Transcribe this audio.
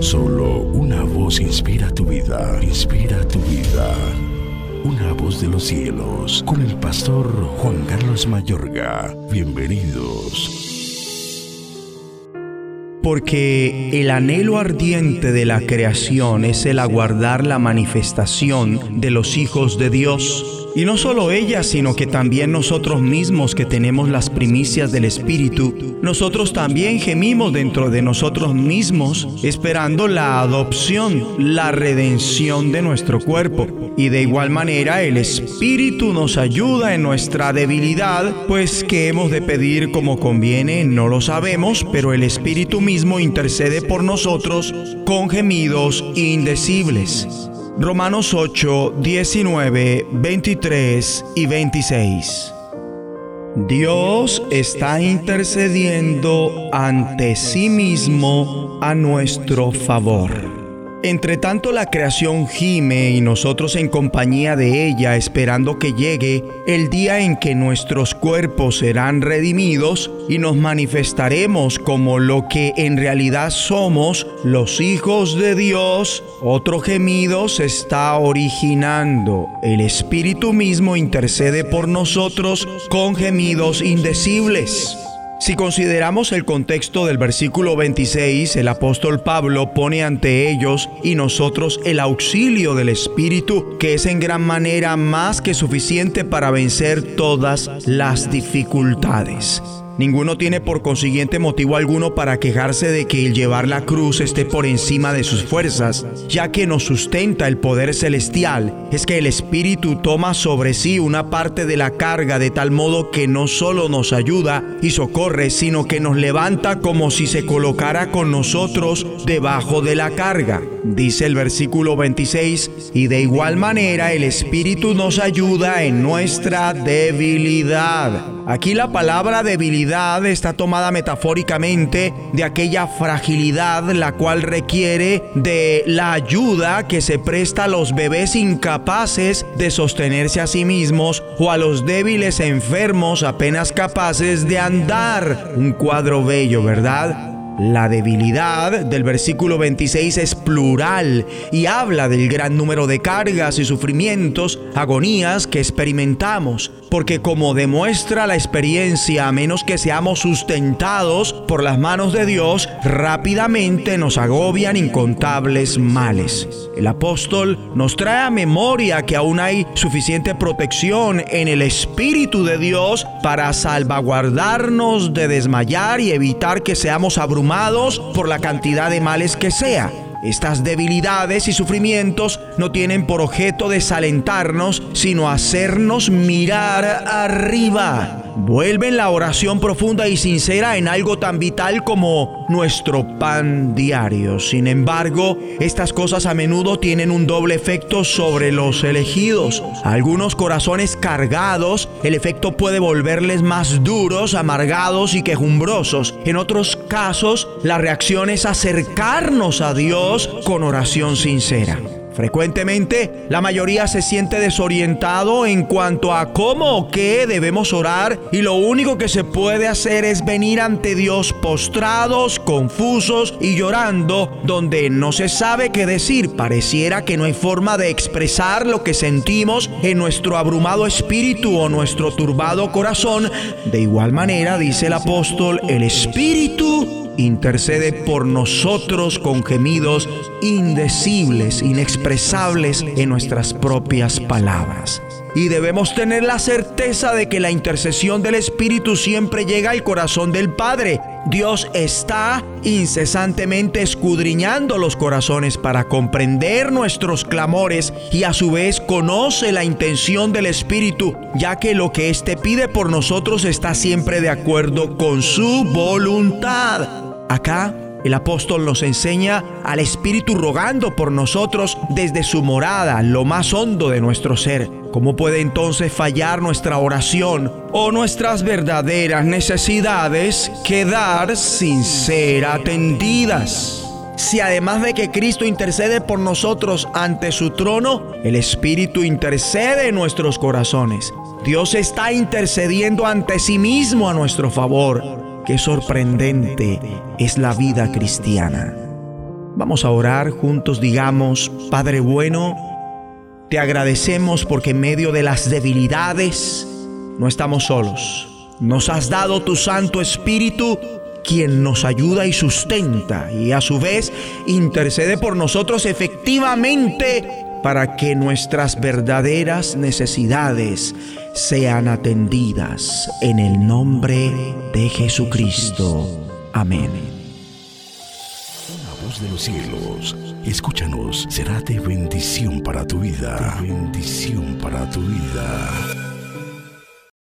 Solo una voz inspira tu vida, inspira tu vida. Una voz de los cielos, con el pastor Juan Carlos Mayorga. Bienvenidos porque el anhelo ardiente de la creación es el aguardar la manifestación de los hijos de Dios. Y no solo ella, sino que también nosotros mismos que tenemos las primicias del Espíritu, nosotros también gemimos dentro de nosotros mismos esperando la adopción, la redención de nuestro cuerpo. Y de igual manera el Espíritu nos ayuda en nuestra debilidad, pues que hemos de pedir como conviene, no lo sabemos, pero el Espíritu mismo intercede por nosotros con gemidos indecibles. Romanos 8, 19, 23 y 26. Dios está intercediendo ante sí mismo a nuestro favor. Entre tanto la creación gime y nosotros en compañía de ella esperando que llegue el día en que nuestros cuerpos serán redimidos y nos manifestaremos como lo que en realidad somos, los hijos de Dios, otro gemido se está originando. El Espíritu mismo intercede por nosotros con gemidos indecibles. Si consideramos el contexto del versículo 26, el apóstol Pablo pone ante ellos y nosotros el auxilio del Espíritu, que es en gran manera más que suficiente para vencer todas las dificultades. Ninguno tiene por consiguiente motivo alguno para quejarse de que el llevar la cruz esté por encima de sus fuerzas, ya que nos sustenta el poder celestial, es que el Espíritu toma sobre sí una parte de la carga de tal modo que no solo nos ayuda y socorre, sino que nos levanta como si se colocara con nosotros debajo de la carga. Dice el versículo 26, y de igual manera el Espíritu nos ayuda en nuestra debilidad. Aquí la palabra debilidad está tomada metafóricamente de aquella fragilidad la cual requiere de la ayuda que se presta a los bebés incapaces de sostenerse a sí mismos o a los débiles enfermos apenas capaces de andar. Un cuadro bello, ¿verdad? La debilidad del versículo 26 es plural y habla del gran número de cargas y sufrimientos, agonías que experimentamos, porque como demuestra la experiencia, a menos que seamos sustentados por las manos de Dios, rápidamente nos agobian incontables males. El apóstol nos trae a memoria que aún hay suficiente protección en el Espíritu de Dios para salvaguardarnos de desmayar y evitar que seamos abrumados por la cantidad de males que sea. Estas debilidades y sufrimientos no tienen por objeto desalentarnos, sino hacernos mirar arriba. Vuelven la oración profunda y sincera en algo tan vital como nuestro pan diario. Sin embargo, estas cosas a menudo tienen un doble efecto sobre los elegidos. algunos corazones cargados, el efecto puede volverles más duros, amargados y quejumbrosos. En otros casos, la reacción es acercarnos a Dios con oración sincera. Frecuentemente la mayoría se siente desorientado en cuanto a cómo o qué debemos orar y lo único que se puede hacer es venir ante Dios postrados, confusos y llorando donde no se sabe qué decir. Pareciera que no hay forma de expresar lo que sentimos en nuestro abrumado espíritu o nuestro turbado corazón. De igual manera, dice el apóstol, el espíritu intercede por nosotros con gemidos indecibles, inexpresables en nuestras propias palabras. Y debemos tener la certeza de que la intercesión del Espíritu siempre llega al corazón del Padre. Dios está incesantemente escudriñando los corazones para comprender nuestros clamores y a su vez conoce la intención del Espíritu, ya que lo que éste pide por nosotros está siempre de acuerdo con su voluntad. Acá el apóstol nos enseña al Espíritu rogando por nosotros desde su morada, lo más hondo de nuestro ser. ¿Cómo puede entonces fallar nuestra oración o nuestras verdaderas necesidades quedar sin ser atendidas? Si además de que Cristo intercede por nosotros ante su trono, el Espíritu intercede en nuestros corazones. Dios está intercediendo ante sí mismo a nuestro favor. Qué sorprendente es la vida cristiana. Vamos a orar juntos, digamos, Padre bueno, te agradecemos porque en medio de las debilidades no estamos solos. Nos has dado tu Santo Espíritu, quien nos ayuda y sustenta y a su vez intercede por nosotros efectivamente para que nuestras verdaderas necesidades sean atendidas en el nombre de Jesucristo. Amén. La voz de los cielos, escúchanos, será de bendición para tu vida. bendición para tu vida.